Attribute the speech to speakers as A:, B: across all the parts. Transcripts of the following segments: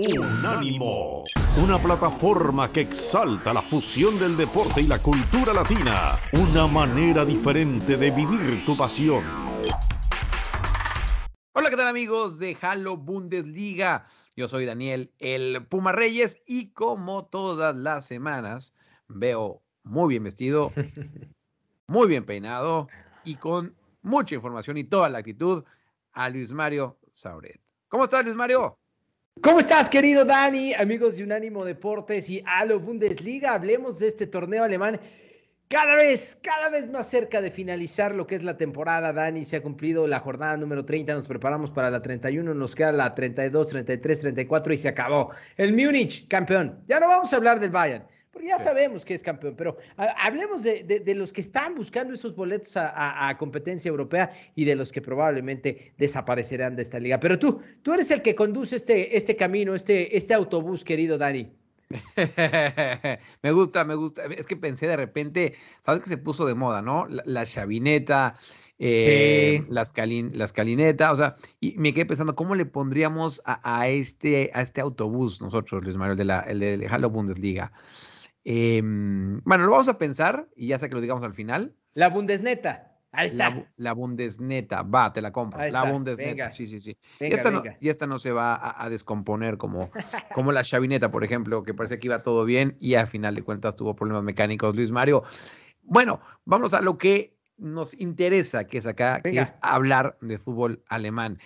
A: Unánimo, una plataforma que exalta la fusión del deporte y la cultura latina, una manera diferente de vivir tu pasión.
B: Hola, ¿qué tal amigos de Halo Bundesliga? Yo soy Daniel, el Puma Reyes, y como todas las semanas, veo muy bien vestido, muy bien peinado y con mucha información y toda la actitud a Luis Mario Sauret. ¿Cómo estás, Luis Mario?
C: ¿Cómo estás, querido Dani? Amigos de Unánimo Deportes y Halo Bundesliga, hablemos de este torneo alemán. Cada vez, cada vez más cerca de finalizar lo que es la temporada, Dani. Se ha cumplido la jornada número 30, nos preparamos para la 31, nos queda la 32, 33, 34 y se acabó. El Múnich, campeón. Ya no vamos a hablar del Bayern ya sabemos que es campeón, pero hablemos de, los que están buscando esos boletos a, competencia europea y de los que probablemente desaparecerán de esta liga. Pero tú, tú eres el que conduce este, este camino, este, este autobús, querido Dani.
B: me gusta, me gusta. Es que pensé de repente, ¿sabes que se puso de moda, no? La, chavineta, eh, las, las calinetas, o sea, y me quedé pensando, ¿cómo le pondríamos a, este, a este autobús nosotros, Luis Manuel, de la, el de Halo Bundesliga? Em, bueno, lo vamos a pensar y ya sé que lo digamos al final.
C: La Bundesneta. Ahí está.
B: La, Bundesneta, va, te la compro. la Bundesneta, sí, sí, sí. y, esta No, y, esta No, se va a, descomponer como, como la chavineta, por ejemplo, que parece que iba todo bien y al final de cuentas tuvo problemas mecánicos, Luis Mario. Bueno, vamos a lo que nos interesa, que es acá, que es hablar de fútbol alemán.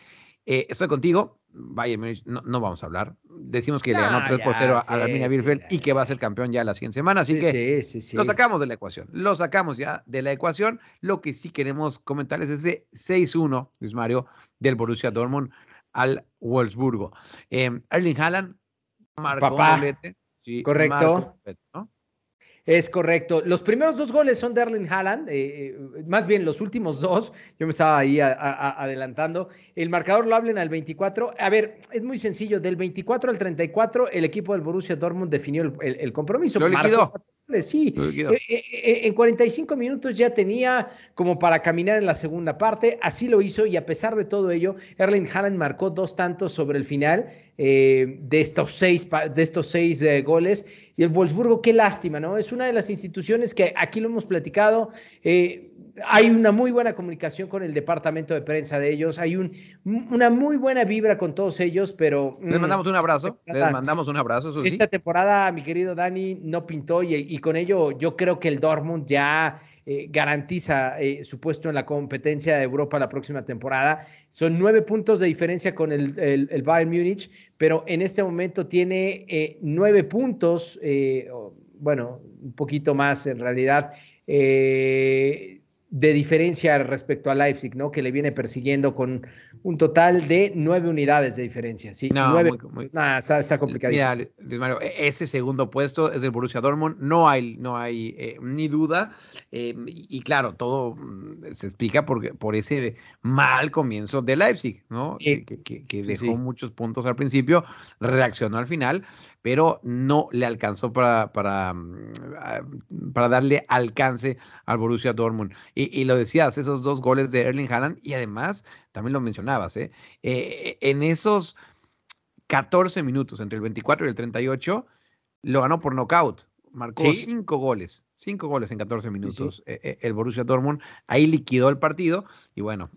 B: Eh, estoy contigo, Bayern no, vamos a hablar. Decimos que le ganó 3 por 0 a, la Mina Bielefeld y que va a ser campeón ya la siguiente semana. Así que lo sacamos de la ecuación. Lo sacamos ya de la ecuación. Lo que sí queremos comentarles es ese 6-1, Luis Mario, del Borussia Dortmund al Wolfsburgo. Eh, Erling Haaland marcó
C: Papá. Correcto. Es correcto. Los primeros dos goles son de Erling Haaland, eh, eh, más bien los últimos dos. Yo me estaba ahí adelantando. El marcador lo hablen al 24. A ver, es muy sencillo. Del 24 al 34, el equipo del Borussia Dortmund definió el, compromiso.
B: Lo liquidó.
C: Sí, eh, en 45 minutos ya tenía como para caminar en la segunda parte, así lo hizo y a pesar de todo ello, Erling Haaland marcó dos tantos sobre el final de estos seis, de estos seis goles y el Wolfsburgo, qué lástima, ¿no? Es una de las instituciones que aquí lo hemos platicado. Eh, hay una muy buena comunicación con el departamento de prensa de ellos, hay un, una muy buena vibra con todos ellos, pero...
B: Les mm, mandamos un abrazo, les mandamos un abrazo.
C: esta temporada, mi querido Dani, no pintó y, con ello yo creo que el Dortmund ya eh, garantiza eh, su puesto en la competencia de Europa la próxima temporada. Son nueve puntos de diferencia con el, el, Bayern Múnich, pero en este momento tiene eh, nueve puntos, bueno, un poquito más en realidad de diferencia respecto a Leipzig, ¿no? Que le viene persiguiendo con un total de nueve unidades de diferencia. Sí,
B: no,
C: nueve,
B: muy,
C: está, está complicadísimo.
B: Mira, Luis Mario, e-, ese segundo puesto es del Borussia Dortmund, no hay, no hay eh, ni duda. Eh, y, claro, todo mm, se explica por, por ese mal comienzo de Leipzig, ¿no? que, que, dejó muchos puntos al principio, reaccionó al final, pero no le alcanzó para, para, mm, para darle alcance al Borussia Dortmund. Y, lo decías, esos dos goles de Erling Haaland, y además, también lo mencionabas, ¿eh? eh en esos 14 minutos, entre el 24 y el 38, lo ganó por nocaut. Marcó cinco goles, cinco goles en 14 minutos eh, eh, el Borussia Dortmund. Ahí liquidó el partido y bueno,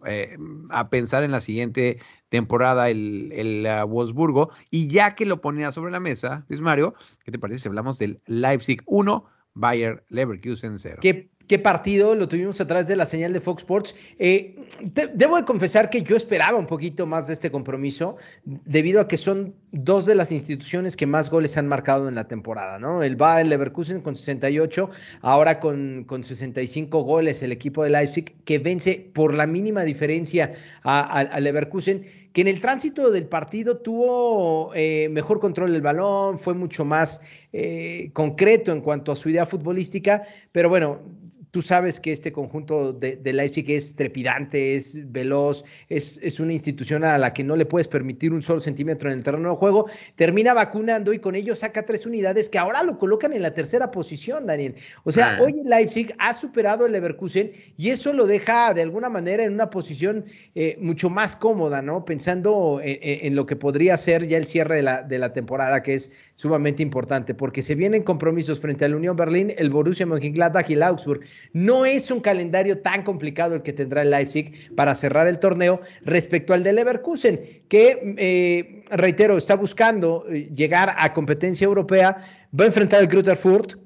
B: a pensar en la siguiente temporada el, el uh, Wolfsburgo. Y ya que lo ponía sobre la mesa, Luis Mario, ¿qué te parece si hablamos del Leipzig 1, Bayer Leverkusen 0?
C: Qué partido lo tuvimos a través de la señal de Fox Sports. Eh, debo de confesar que yo esperaba un poquito más de este compromiso, debido a que son dos de las instituciones que más goles han marcado en la temporada, ¿no? El Bayer Leverkusen con 68, ahora con, con 65 goles el equipo de Leipzig, que vence por la mínima diferencia a, Leverkusen que en el tránsito del partido tuvo eh, mejor control del balón, fue mucho más eh, concreto en cuanto a su idea futbolística, pero bueno, Tú sabes que este conjunto de, de Leipzig es trepidante, es veloz, es, es, una institución a la que no le puedes permitir un solo centímetro en el terreno de juego. Termina vacunando y con ello saca tres unidades que ahora lo colocan en la tercera posición, Daniel. O sea, ah. hoy Leipzig ha superado el Leverkusen y eso lo deja de alguna manera en una posición eh, mucho más cómoda, ¿no? Pensando en, en, lo que podría ser ya el cierre de la, de la temporada, que es sumamente importante, porque se vienen compromisos frente al Unión Berlín, el Borussia Mönchengladbach y el Augsburg. No es un calendario tan complicado el que tendrá el Leipzig para cerrar el torneo respecto al de Leverkusen, que, eh, reitero, está buscando eh, llegar a competencia europea Va a enfrentar al Greuther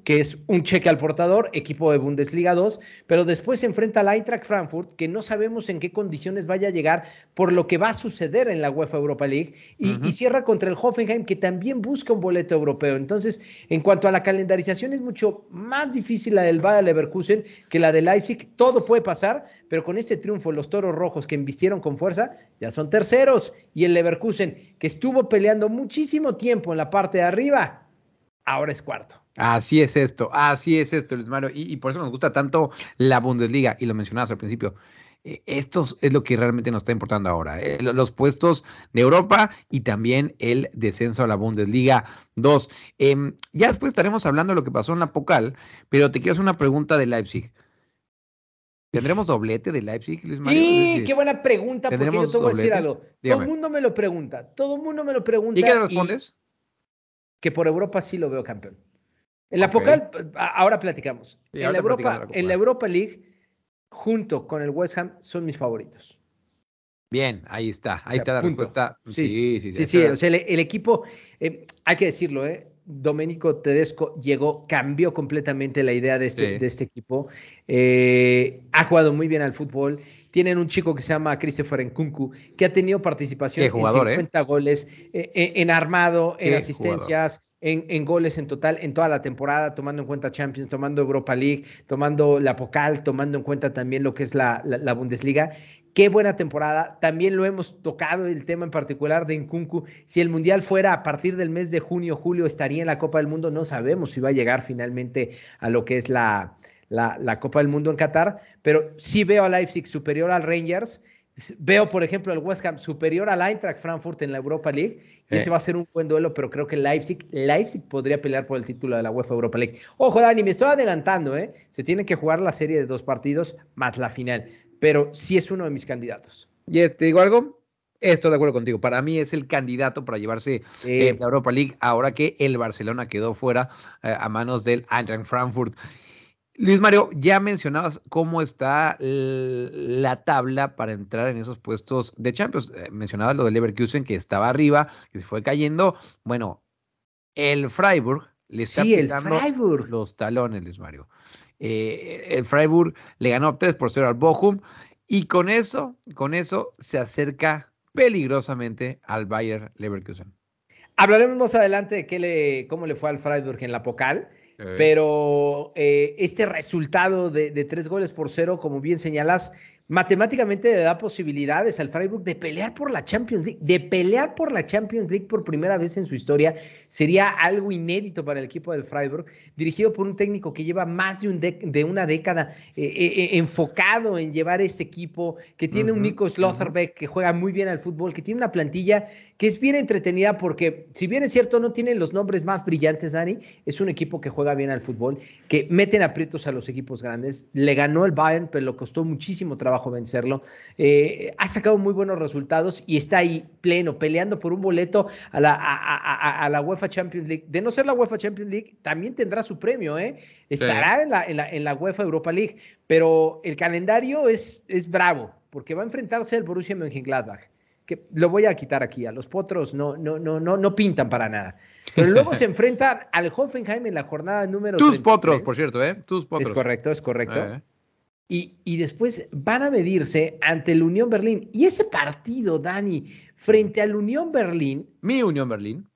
C: que es un cheque al portador, equipo de Bundesliga 2, pero después se enfrenta al Eintracht Frankfurt, que no sabemos en qué condiciones vaya a llegar por lo que va a suceder en la UEFA Europa League, y, y, cierra contra el Hoffenheim, que también busca un boleto europeo. Entonces, en cuanto a la calendarización, es mucho más difícil la del Bayer Leverkusen que la de Leipzig. Todo puede pasar, pero con este triunfo, los toros rojos que embistieron con fuerza ya son terceros, y el Leverkusen, que estuvo peleando muchísimo tiempo en la parte de arriba, ahora es cuarto.
B: Así es esto, así es esto, Luis Mario. Y, por eso nos gusta tanto la Bundesliga, y lo mencionabas al principio. Eh, esto es lo que realmente nos está importando ahora. Eh, los puestos de Europa y también el descenso a la Bundesliga 2. Em, ya después estaremos hablando de lo que pasó en la Pocal, pero te quiero hacer una pregunta de Leipzig. ¿Tendremos doblete de Leipzig, Luis
C: Mario? Sí, qué buena pregunta, porque yo te voy a decir algo. Todo el mundo me lo pregunta, todo el mundo me lo pregunta.
B: ¿Y qué respondes?
C: Que por Europa sí lo veo campeón. En la Pocal, ahora platicamos. en, la Europa, en la Europa League, junto con el West Ham, son mis favoritos.
B: Bien, ahí está, ahí está la respuesta.
C: Sí, sí, sí. sí, O sea, el, equipo, eh, hay que decirlo, ¿eh? Domenico Tedesco llegó, cambió completamente la idea de este, de este equipo. Eh, ha jugado muy bien al fútbol. Tienen un chico que se llama Christopher Nkunku, que ha tenido participación en 50 ¿eh? goles, eh, en armado, en asistencias. En, goles en total en toda la temporada, tomando en cuenta Champions, tomando Europa League, tomando la Pocal, tomando en cuenta también lo que es la, la Bundesliga. Qué buena temporada. También lo hemos tocado el tema en particular de Nkunku. Si el Mundial fuera a partir del mes de junio, julio, estaría en la Copa del Mundo. No sabemos si va a llegar finalmente a lo que es la, la, Copa del Mundo en Qatar, pero sí veo a Leipzig superior al Rangers. Veo, por ejemplo, al West Ham superior al Eintracht Frankfurt en la Europa League. Y ese va a ser un buen duelo, pero creo que Leipzig, Leipzig podría pelear por el título de la UEFA Europa League. Ojo, Dani, me estoy adelantando, ¿eh? Se tiene que jugar la serie de dos partidos más la final pero sí es uno de mis candidatos.
B: Y te digo algo, estoy de acuerdo contigo. Para mí es el candidato para llevarse eh, la Europa League ahora que el Barcelona quedó fuera eh, a manos del Eintracht Frankfurt. Luis Mario, ya mencionabas cómo está la tabla para entrar en esos puestos de Champions. Eh, mencionabas lo de Leverkusen que estaba arriba, que se fue cayendo. Bueno, el Freiburg le está sí, los talones, Luis Mario. Eh, el Freiburg le ganó 3 por 0 al Bochum y con eso, con eso se acerca peligrosamente al Bayer Leverkusen.
C: Hablaremos más adelante de qué le, cómo le fue al Freiburg en la Pocal, pero eh, este resultado de, de, tres goles por cero, como bien señalas, matemáticamente le da posibilidades al Freiburg de pelear por la Champions League, de pelear por la Champions League por primera vez en su historia. Sería algo inédito para el equipo del Freiburg, dirigido por un técnico que lleva más de, un de una década eh, eh, eh, enfocado en llevar este equipo, que tiene un Nico Slotherbeck que juega muy bien al fútbol, que tiene una plantilla que es bien entretenida porque, si bien es cierto, no tienen los nombres más brillantes, Dani, es un equipo que juega bien al fútbol, que meten aprietos a los equipos grandes. Le ganó el Bayern, pero le costó muchísimo trabajo vencerlo. Eh, ha sacado muy buenos resultados y está ahí pleno, peleando por un boleto a la, a, la UEFA Champions League. De no ser la UEFA Champions League, también tendrá su premio, ¿eh? Estará en, la, en, la, en la UEFA Europa League, pero el calendario es, es bravo, porque va a enfrentarse al Borussia Mönchengladbach que lo voy a quitar aquí, a los potros no, no, no, no, no pintan para nada. Pero luego se enfrentan al Hoffenheim en la jornada número
B: Tus potros, por cierto, ¿eh? Tus potros.
C: Es correcto, es correcto. Eh. Y, y, después van a medirse ante el Unión Berlín. Y ese partido, Dani, frente al Unión Berlín.
B: Mi Unión Berlín.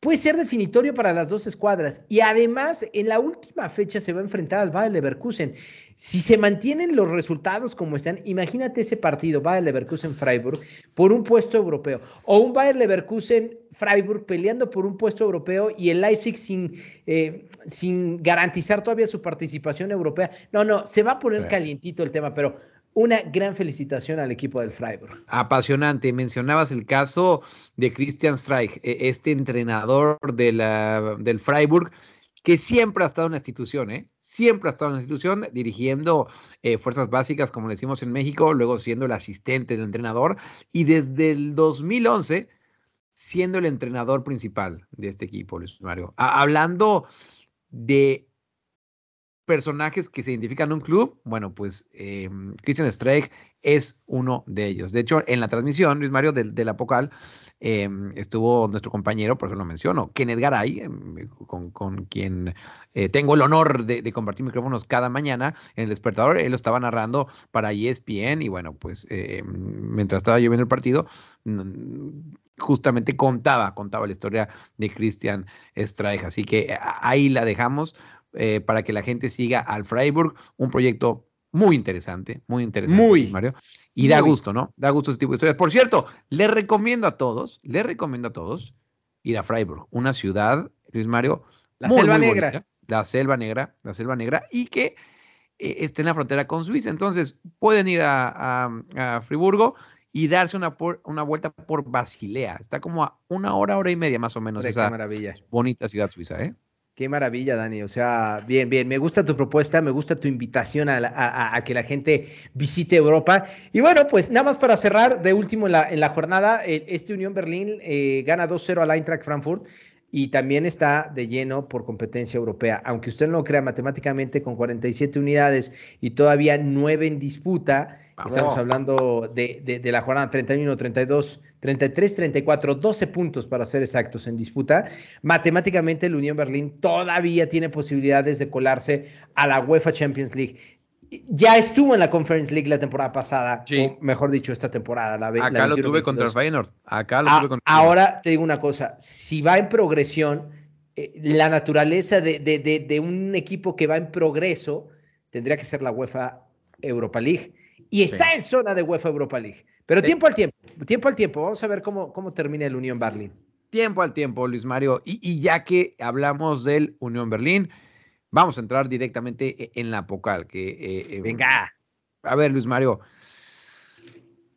C: Puede ser definitorio para las dos escuadras. Y además, en la última fecha se va a enfrentar al Bayer Leverkusen. Si se mantienen los resultados como están, imagínate ese partido, Bayer Leverkusen-Freiburg, por un puesto europeo. O un Bayer Leverkusen-Freiburg peleando por un puesto europeo y el Leipzig sin, eh, sin garantizar todavía su participación europea. No, no, se va a poner calientito el tema, pero una gran felicitación al equipo del Freiburg.
B: Apasionante. Mencionabas el caso de Christian Streich, e, este entrenador de la, del Freiburg, que siempre ha estado en la institución, ¿eh? Siempre ha estado en la institución dirigiendo eh, fuerzas básicas, como decimos en México, luego siendo el asistente del entrenador y desde el 2011 siendo el entrenador principal de este equipo, Luis Mario. hablando de personajes que se identifican en un club, bueno, pues eh, Christian Streich es uno de ellos. De hecho, en la transmisión, Luis Mario, de, la Pocal, em, estuvo nuestro compañero, por eso lo menciono, Kenneth Garay, em, con, quien eh, tengo el honor de, compartir micrófonos cada mañana en el despertador. Él lo estaba narrando para ESPN y bueno, pues em, mientras estaba yo viendo el partido, justamente contaba, contaba la historia de Christian Streich. Así que ahí la dejamos eh, para que la gente siga al Freiburg, un proyecto muy interesante, muy interesante,
C: muy,
B: Mario. Y da gusto, ¿no? Da gusto este tipo de historias. Por cierto, le recomiendo a todos, le recomiendo a todos ir a Freiburg, una ciudad, Luis Mario,
C: la selva negra.
B: la selva negra, la selva negra, y que eh, esté en la frontera con Suiza. Entonces, pueden ir a, a, Friburgo y darse una, una vuelta por Basilea. Está como a una hora, hora y media más o menos.
C: esa maravilla.
B: bonita ciudad suiza, ¿eh?
C: Qué maravilla, Dani. O sea, bien, bien. Me gusta tu propuesta, me gusta tu invitación a, que la gente visite Europa. Y bueno, pues nada más para cerrar, de último en la, en la jornada, este Unión Berlín eh, gana 2-0 al Eintracht Frankfurt y también está de lleno por competencia europea. Aunque usted no lo crea matemáticamente, con 47 unidades y todavía 9 en disputa, estamos hablando de, de, de la jornada 31-32 33, 34, 12 puntos para ser exactos en disputa. Matemáticamente el Unión Berlín todavía tiene posibilidades de colarse a la UEFA Champions League. Ya estuvo en la Conference League la temporada pasada, o mejor dicho, esta temporada. La,
B: Acá lo tuve contra el Feyenoord. Acá lo
C: tuve
B: contra
C: Ahora te digo una cosa, si va en progresión, eh, la naturaleza de, de, de un equipo que va en progreso tendría que ser la UEFA Europa League y está en zona de UEFA Europa League. Pero tiempo al tiempo, tiempo al tiempo. Vamos a ver cómo, cómo termina el Unión Berlín.
B: Tiempo al tiempo, Luis Mario. Y, ya que hablamos del Unión Berlín, vamos a entrar directamente e, en la Pocal. Que,
C: eh, eh, Venga.
B: A ver, Luis Mario,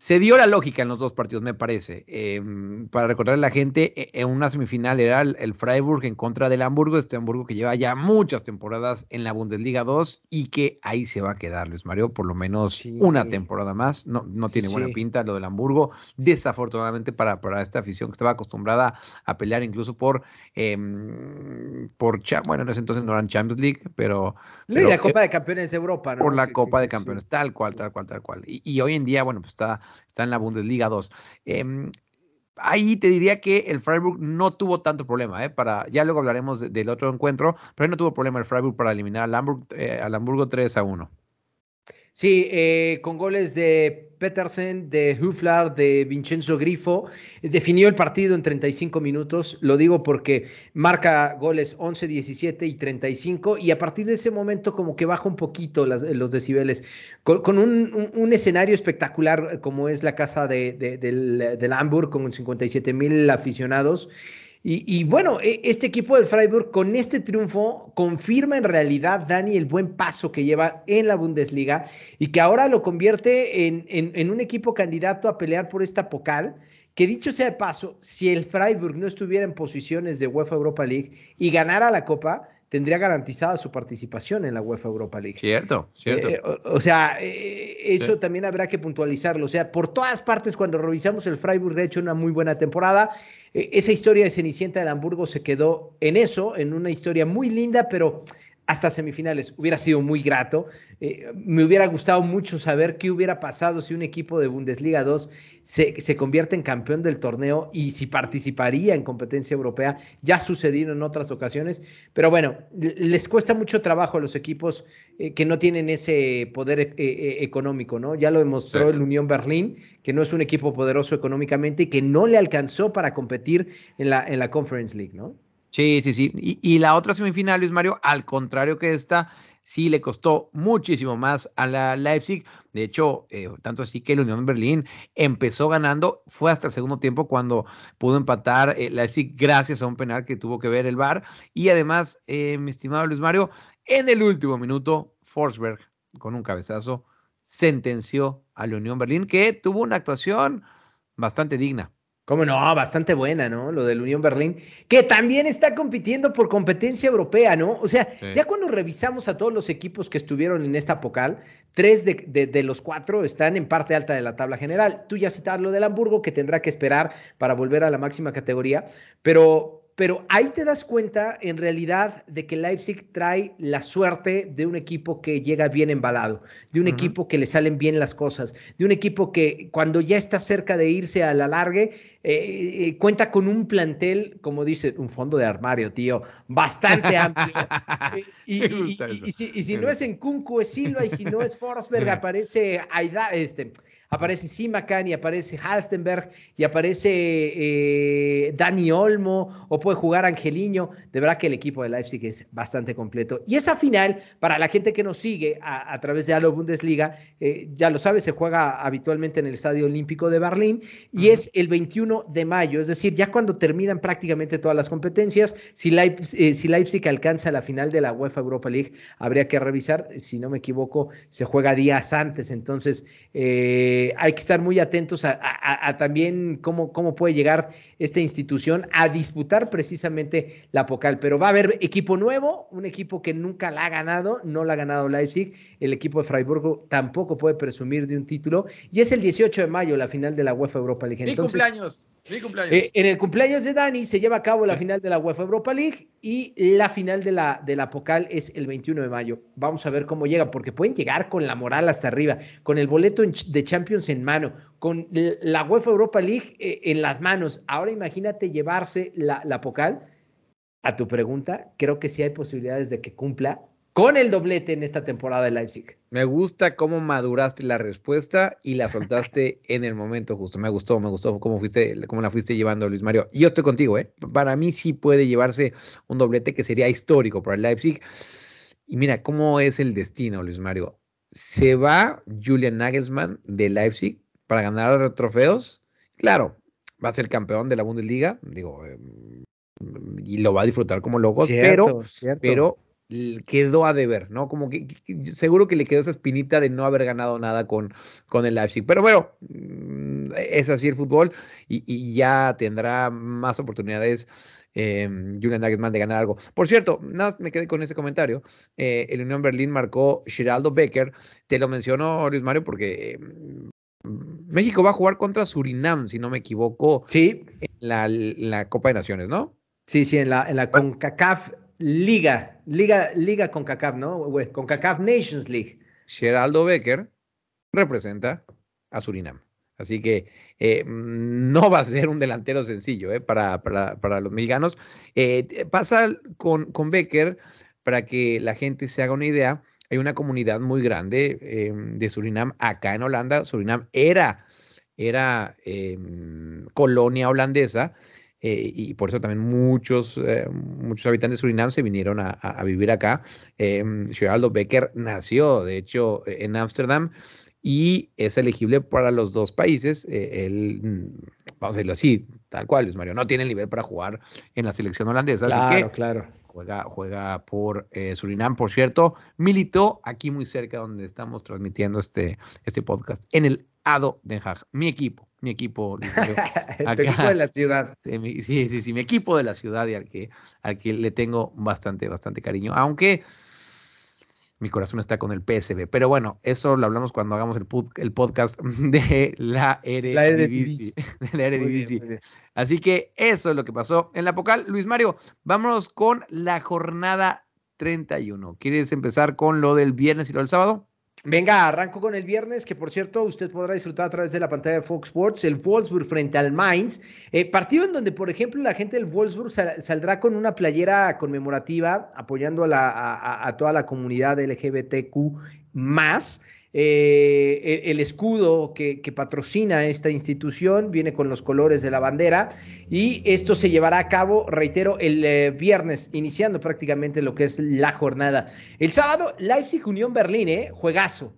B: se dio la lógica en los dos partidos, me parece. Em, para recordarle a la gente, e, en una semifinal era el, Freiburg en contra del Hamburgo, este Hamburgo que lleva ya muchas temporadas en la Bundesliga 2 y que ahí se va a quedar, Luis Mario, por lo menos una temporada más. No, no tiene buena pinta lo del Hamburgo, desafortunadamente para, para esta afición que estaba acostumbrada a pelear incluso por, eh, por bueno, en ese entonces no eran Champions League, pero...
C: la Copa de Campeones de Europa,
B: ¿no? Por la Copa de Campeones, tal cual, tal cual, tal cual. Y, y hoy en día, bueno, pues está está en la Bundesliga 2. Em, ahí te diría que el Freiburg no tuvo tanto problema, ¿eh? Para, ya luego hablaremos del otro encuentro, pero no tuvo problema el Freiburg para eliminar al, Hamburg, eh, al Hamburgo 3 a 1.
C: Sí, eh, con goles de Petersen, de Huflar, de Vincenzo Grifo. Definió el partido en 35 minutos. Lo digo porque marca goles 11, 17 y 35. Y a partir de ese momento, como que baja un poquito los decibeles. Con, un, escenario espectacular, como es la casa de, del, del Hamburg, con 57 mil aficionados. Y, bueno, e, este equipo del Freiburg con este triunfo confirma en realidad, Dani, el buen paso que lleva en la Bundesliga y que ahora lo convierte en, en, un equipo candidato a pelear por esta Pocal. Que dicho sea de paso, si el Freiburg no estuviera en posiciones de UEFA Europa League y ganara la Copa, tendría garantizada su participación en la UEFA Europa League.
B: Cierto, cierto.
C: Eh, o, sea, eh, eso también habrá que puntualizarlo. O sea, por todas partes, cuando revisamos el Freiburg, ha hecho una muy buena temporada. Esa historia de Cenicienta del Hamburgo se quedó en eso, en una historia muy linda, pero hasta semifinales. Hubiera sido muy grato. Eh, me hubiera gustado mucho saber qué hubiera pasado si un equipo de Bundesliga 2 se, se, convierte en campeón del torneo y si participaría en competencia europea. Ya ha sucedido en otras ocasiones, pero bueno, les cuesta mucho trabajo a los equipos eh, que no tienen ese poder eh, eh, económico, ¿no? Ya lo demostró sí. el Unión Berlín, que no es un equipo poderoso económicamente y que no le alcanzó para competir en la, en la Conference League, ¿no?
B: Sí, sí, sí. Y, la otra semifinal, Luis Mario, al contrario que esta, sí le costó muchísimo más a la Leipzig. De hecho, eh, tanto así que la Unión Berlín empezó ganando, fue hasta el segundo tiempo cuando pudo empatar eh, Leipzig gracias a un penal que tuvo que ver el VAR. Y además, eh, mi estimado Luis Mario, en el último minuto, Forsberg, con un cabezazo, sentenció a la Unión Berlín, que tuvo una actuación bastante digna.
C: Cómo no, bastante buena, ¿no? Lo del Unión Berlín, que también está compitiendo por competencia europea, ¿no? O sea, sí. ya cuando revisamos a todos los equipos que estuvieron en esta Pocal, tres de, de, de, los cuatro están en parte alta de la tabla general. Tú ya citabas lo del Hamburgo, que tendrá que esperar para volver a la máxima categoría, pero, pero ahí te das cuenta en realidad de que Leipzig trae la suerte de un equipo que llega bien embalado, de un uh -huh. equipo que le salen bien las cosas, de un equipo que cuando ya está cerca de irse a la largue, eh, eh, cuenta con un plantel, como dice, un fondo de armario, tío, bastante amplio. y, y, y, y, si, y si no es en Kunku, es Silva, y si no es Forsberg, aparece Aida, este aparece Simakan y aparece Halstenberg y aparece eh, Dani Olmo o puede jugar Angeliño. De verdad que el equipo de Leipzig es bastante completo. Y esa final, para la gente que nos sigue a, a través de Halo Bundesliga, eh, ya lo sabe, se juega habitualmente en el Estadio Olímpico de Berlín y uh -huh. es el 21 de mayo, es decir, ya cuando terminan prácticamente todas las competencias, si Leipzig, eh, si Leipzig alcanza la final de la UEFA Europa League, habría que revisar, si no me equivoco, se juega días antes, entonces eh, hay que estar muy atentos a, a, a, también cómo, cómo puede llegar esta institución a disputar precisamente la Pocal. Pero va a haber equipo nuevo, un equipo que nunca la ha ganado, no la ha ganado Leipzig. El equipo de Freiburgo tampoco puede presumir de un título. Y es el 18 de mayo la final de la UEFA Europa League.
B: Entonces, Mi cumpleaños. Mi cumpleaños.
C: Eh, en el cumpleaños de Dani se lleva a cabo la final de la UEFA Europa League y la final de la, Pocal es el 21 de mayo. Vamos a ver cómo llega, porque pueden llegar con la moral hasta arriba, con el boleto de Champions en mano, con la UEFA Europa League eh, en las manos. Ahora imagínate llevarse la, la Pocal. A tu pregunta, creo que sí hay posibilidades de que cumpla con el doblete en esta temporada de Leipzig.
B: Me gusta cómo maduraste la respuesta y la soltaste en el momento justo. Me gustó, me gustó cómo fuiste, cómo la fuiste llevando, Luis Mario. Y yo estoy contigo, ¿eh? Para mí sí puede llevarse un doblete que sería histórico para el Leipzig. Y mira cómo es el destino, Luis Mario. Se va Julian Nagelsmann de Leipzig para ganar trofeos. Claro, va a ser campeón de la Bundesliga, digo, eh, y lo va a disfrutar como locos, cierto, pero, cierto. pero quedó a deber, ¿no? Como que, que, seguro que le quedó esa espinita de no haber ganado nada con, con el Leipzig. Pero bueno, mm, es así el fútbol y, y ya tendrá más oportunidades eh, Julian Nagelsmann de ganar algo. Por cierto, nada me quedé con ese comentario. Eh, el Unión Berlín marcó Geraldo Becker. Te lo menciono, Luis Mario, porque eh, México va a jugar contra Surinam, si no me equivoco.
C: Sí.
B: En la, la Copa de Naciones, ¿no?
C: Sí, sí, en la, en la CONCACAF Liga, Liga, Liga con CACAF, ¿no? Con CACAF Nations League.
B: Geraldo Becker representa a Surinam. Así que eh, no va a ser un delantero sencillo eh, para, para, los mexicanos. Eh, pasa con, con, Becker, para que la gente se haga una idea, hay una comunidad muy grande em, de Surinam acá en Holanda. Surinam era, era em, colonia holandesa eh, y por eso también muchos, eh, muchos habitantes de Surinam se vinieron a, a, a vivir acá. Eh, Geraldo Becker nació, de hecho, en Ámsterdam y es elegible para los dos países. Eh, él, vamos a decirlo así, tal cual, Luis Mario, no tiene el nivel para jugar en la selección holandesa.
C: Claro,
B: así que
C: claro.
B: Juega, juega por eh, Surinam, por cierto. Militó aquí muy cerca donde estamos transmitiendo este, este podcast, en el Ado Den Haag, mi equipo mi equipo.
C: equipo de la ciudad.
B: Sí, sí, sí, mi equipo de la ciudad y al que, al que le tengo bastante, bastante cariño. Aunque mi corazón está con el PSB. Pero bueno, eso lo hablamos cuando hagamos el, el podcast de la Eredivisie. La Eredivisie. Así que eso es lo que pasó en la Pocal. Luis Mario, vámonos con la jornada 31. ¿Quieres empezar con lo del viernes y lo del sábado?
C: Venga, arranco con el viernes, que por cierto usted podrá disfrutar a través de la pantalla de Fox Sports, el Wolfsburg frente al Mainz. Eh, partido en donde, por ejemplo, la gente del Wolfsburg saldrá con una playera conmemorativa apoyando a, la, a toda la comunidad LGBTQ más. Eh, el escudo que, patrocina esta institución viene con los colores de la bandera y esto se llevará a cabo, reitero, el eh, viernes, iniciando prácticamente lo que es la jornada. El sábado, Leipzig Unión Berlín, ¿eh? juegazo.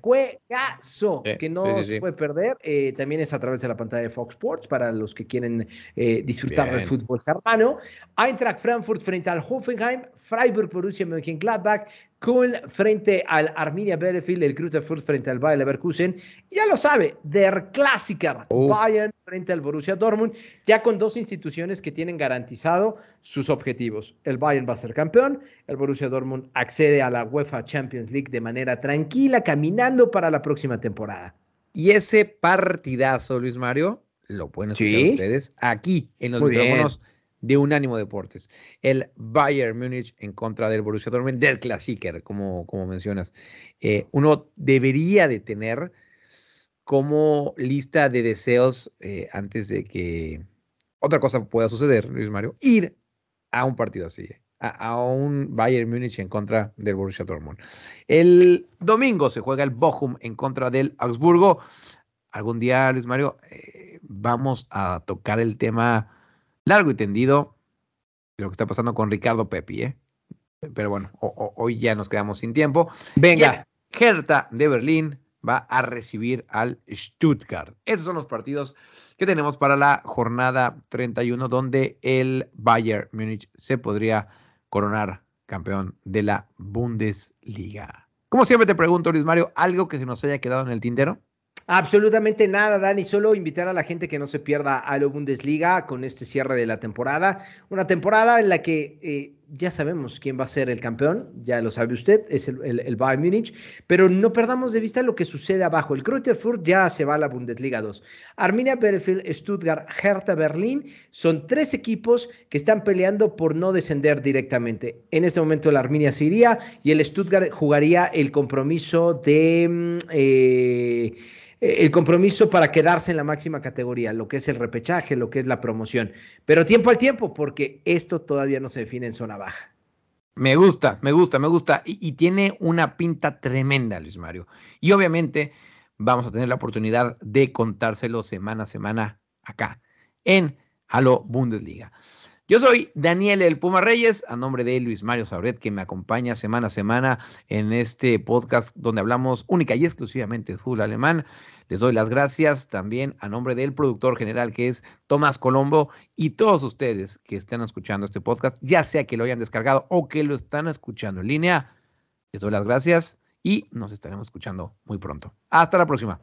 C: Juegazo que no se puede perder. Eh, también es a través de la pantalla de Fox Sports para los que quieren eh, disfrutar del fútbol germano. Eintracht Frankfurt frente al Hoffenheim, Freiburg Borussia Mönchengladbach, Köln frente al Arminia Bielefeld, el Krutterfurt frente al Bayer Leverkusen. Ya lo sabe, Der Klassiker, Bayern frente al Borussia Dortmund, ya con dos instituciones que tienen garantizado sus objetivos. El Bayern va a ser campeón, el Borussia Dortmund accede a la UEFA Champions League de manera tranquila, caminando para la próxima temporada.
B: Y ese partidazo, Luis Mario, lo pueden escuchar ustedes aquí en los micrófonos de Unánimo Deportes. El Bayern Múnich en contra del Borussia Dortmund, del Klassiker, como, como mencionas. Eh, uno debería de tener como lista de deseos eh, antes de que otra cosa pueda suceder, Luis Mario, ir a un partido así, a, un Bayern Múnich en contra del Borussia Dortmund. El domingo se juega el Bochum en contra del Augsburgo. Algún día, Luis Mario, eh, vamos a tocar el tema largo y tendido de lo que está pasando con Ricardo Pepi, ¿eh? Pero bueno, hoy ya nos quedamos sin tiempo. Venga, Hertha de Berlín va a recibir al Stuttgart. Esos son los partidos que tenemos para la jornada 31, donde el Bayern Múnich se podría coronar campeón de la Bundesliga. Como siempre te pregunto, Luis Mario, ¿algo que se nos haya quedado en el tintero?
C: Absolutamente nada, Dani. Solo invitar a la gente que no se pierda a la Bundesliga con este cierre de la temporada. Una temporada en la que eh, ya sabemos quién va a ser el campeón, ya lo sabe usted, es el, Bayern Múnich, pero no perdamos de vista lo que sucede abajo. El Furt ya se va a la Bundesliga 2. Arminia Bielefeld, Stuttgart, Hertha Berlín son tres equipos que están peleando por no descender directamente. En este momento la Arminia se iría y el Stuttgart jugaría el compromiso de... Mm, eh, el compromiso para quedarse en la máxima categoría, lo que es el repechaje, lo que es la promoción. Pero tiempo al tiempo, porque esto todavía no se define en zona baja.
B: Me gusta, me gusta, me gusta. Y, tiene una pinta tremenda, Luis Mario. Y obviamente vamos a tener la oportunidad de contárselo semana a semana acá en Halo Bundesliga. Yo soy Daniel El Puma Reyes, a nombre de Luis Mario Sabret, que me acompaña semana a semana en este podcast donde hablamos única y exclusivamente de fútbol alemán. Les doy las gracias también a nombre del productor general que es Tomás Colombo y todos ustedes que estén escuchando este podcast, ya sea que lo hayan descargado o que lo están escuchando en línea. Les doy las gracias y nos estaremos escuchando muy pronto. Hasta la próxima.